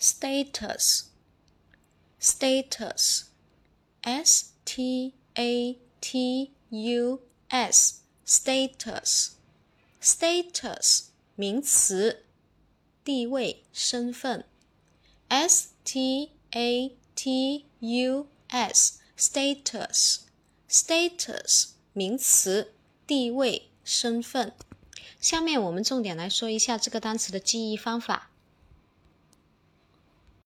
status status s t a t u s status status 名词，地位、身份。s t a t u s status status 名词，地位、身份。下面我们重点来说一下这个单词的记忆方法。